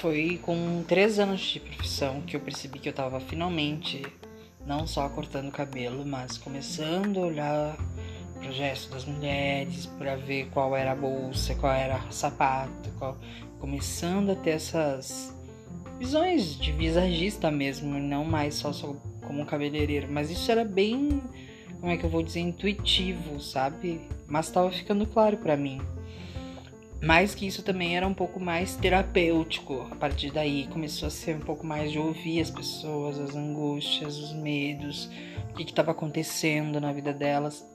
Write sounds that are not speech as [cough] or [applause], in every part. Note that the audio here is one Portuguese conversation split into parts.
foi com três anos de profissão que eu percebi que eu tava finalmente não só cortando cabelo, mas começando a olhar pro gesto das mulheres, para ver qual era a bolsa, qual era o sapato, qual... começando a ter essas visões de visagista mesmo, não mais só, só como cabeleireiro, mas isso era bem, como é que eu vou dizer, intuitivo, sabe? Mas estava ficando claro para mim. Mais que isso também era um pouco mais terapêutico. A partir daí começou a ser um pouco mais de ouvir as pessoas, as angústias, os medos, o que estava acontecendo na vida delas.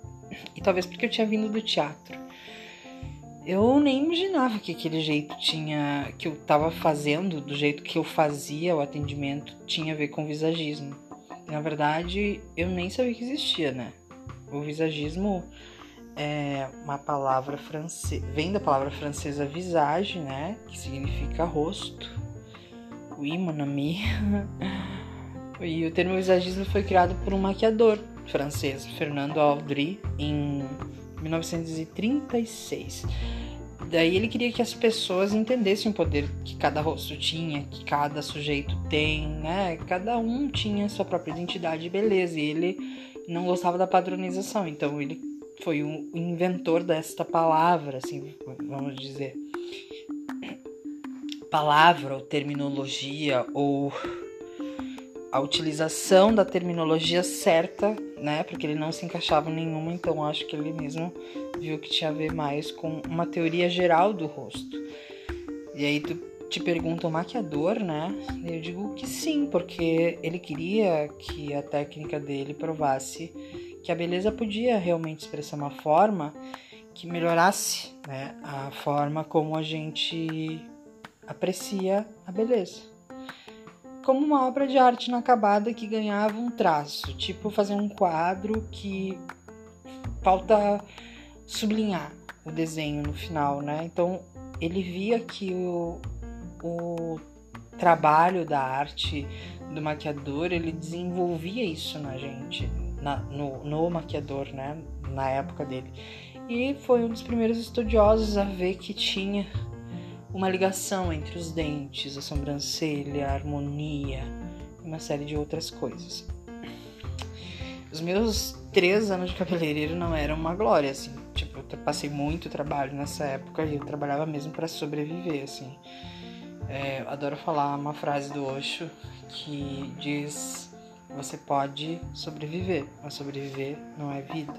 E talvez porque eu tinha vindo do teatro. Eu nem imaginava que aquele jeito tinha. que eu estava fazendo, do jeito que eu fazia o atendimento, tinha a ver com visagismo. Na verdade, eu nem sabia que existia, né? O visagismo é uma palavra francesa, vem da palavra francesa visage, né, que significa rosto. Oui, mon ami. [laughs] e o termo visagismo foi criado por um maquiador francês, Fernando Audry, em 1936. Daí ele queria que as pessoas entendessem o poder que cada rosto tinha, que cada sujeito tem, né? Cada um tinha sua própria identidade e beleza. E ele não gostava da padronização, então ele foi o inventor desta palavra, assim, vamos dizer. Palavra ou terminologia ou a utilização da terminologia certa, né? Porque ele não se encaixava em nenhuma, então acho que ele mesmo viu que tinha a ver mais com uma teoria geral do rosto. E aí tu te pergunta o maquiador, né? Eu digo que sim, porque ele queria que a técnica dele provasse que a beleza podia realmente expressar uma forma que melhorasse né, a forma como a gente aprecia a beleza. Como uma obra de arte inacabada que ganhava um traço, tipo fazer um quadro que falta sublinhar o desenho no final, né? Então ele via que o, o trabalho da arte do maquiador ele desenvolvia isso na gente, na, no, no maquiador, né? Na época dele. E foi um dos primeiros estudiosos a ver que tinha uma ligação entre os dentes, a sobrancelha, a harmonia e uma série de outras coisas. Os meus três anos de cabeleireiro não eram uma glória, assim. Tipo, eu passei muito trabalho nessa época e eu trabalhava mesmo para sobreviver, assim. É, adoro falar uma frase do Osho que diz você pode sobreviver, mas sobreviver não é vida.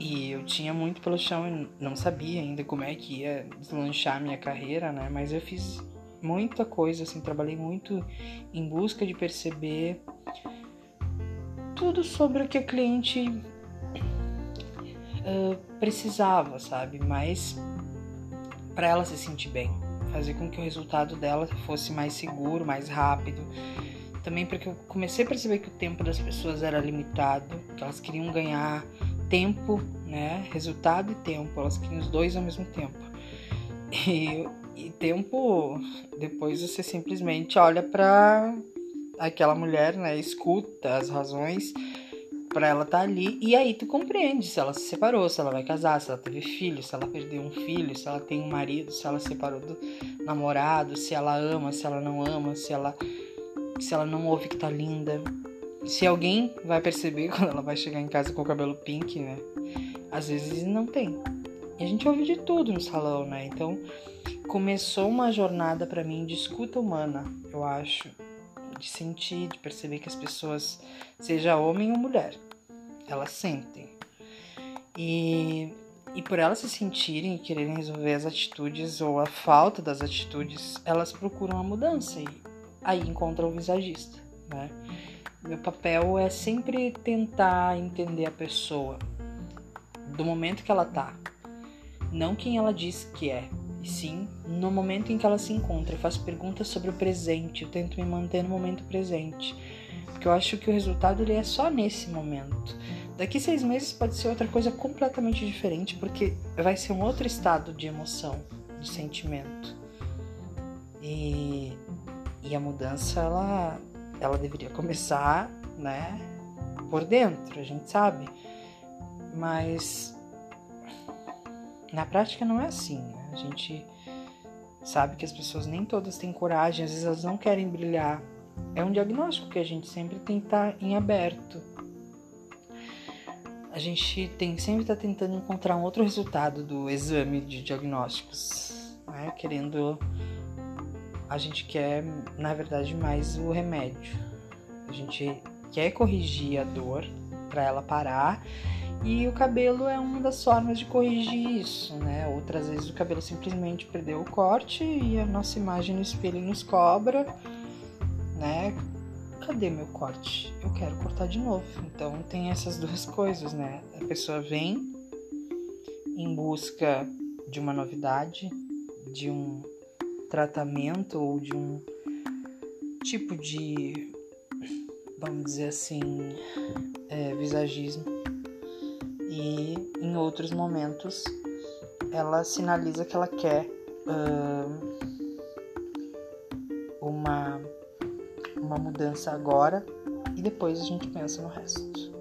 E eu tinha muito pelo chão e não sabia ainda como é que ia deslanchar minha carreira, né? Mas eu fiz muita coisa, assim, trabalhei muito em busca de perceber tudo sobre o que a cliente uh, precisava, sabe? Mas para ela se sentir bem, fazer com que o resultado dela fosse mais seguro, mais rápido também porque eu comecei a perceber que o tempo das pessoas era limitado, que elas queriam ganhar tempo, né? Resultado e tempo, elas queriam os dois ao mesmo tempo. E, e tempo, depois você simplesmente olha para aquela mulher, né? Escuta as razões para ela estar tá ali e aí tu compreende se ela se separou, se ela vai casar, se ela teve filho, se ela perdeu um filho, se ela tem um marido, se ela separou do namorado, se ela ama, se ela não ama, se ela se ela não ouve que tá linda. Se alguém vai perceber [laughs] quando ela vai chegar em casa com o cabelo pink, né? Às vezes não tem. E a gente ouve de tudo no salão, né? Então começou uma jornada para mim de escuta humana, eu acho. De sentir, de perceber que as pessoas, seja homem ou mulher, elas sentem. E, e por elas se sentirem e quererem resolver as atitudes ou a falta das atitudes, elas procuram a mudança. E aí encontra o visagista, né? Meu papel é sempre tentar entender a pessoa do momento que ela tá, não quem ela diz que é, e sim no momento em que ela se encontra. Eu faço perguntas sobre o presente, eu tento me manter no momento presente, porque eu acho que o resultado ele é só nesse momento. Daqui seis meses pode ser outra coisa completamente diferente, porque vai ser um outro estado de emoção, de sentimento. E e a mudança, ela, ela deveria começar, né, por dentro, a gente sabe. Mas na prática não é assim. Né? A gente sabe que as pessoas nem todas têm coragem, às vezes elas não querem brilhar. É um diagnóstico que a gente sempre tem que estar em aberto. A gente tem sempre estar tá tentando encontrar um outro resultado do exame de diagnósticos, né? querendo. A gente quer, na verdade, mais o remédio. A gente quer corrigir a dor para ela parar e o cabelo é uma das formas de corrigir isso, né? Outras vezes o cabelo simplesmente perdeu o corte e a nossa imagem no espelho nos cobra, né? Cadê meu corte? Eu quero cortar de novo. Então tem essas duas coisas, né? A pessoa vem em busca de uma novidade, de um tratamento ou de um tipo de, vamos dizer assim, é, visagismo e em outros momentos ela sinaliza que ela quer uh, uma, uma mudança agora e depois a gente pensa no resto.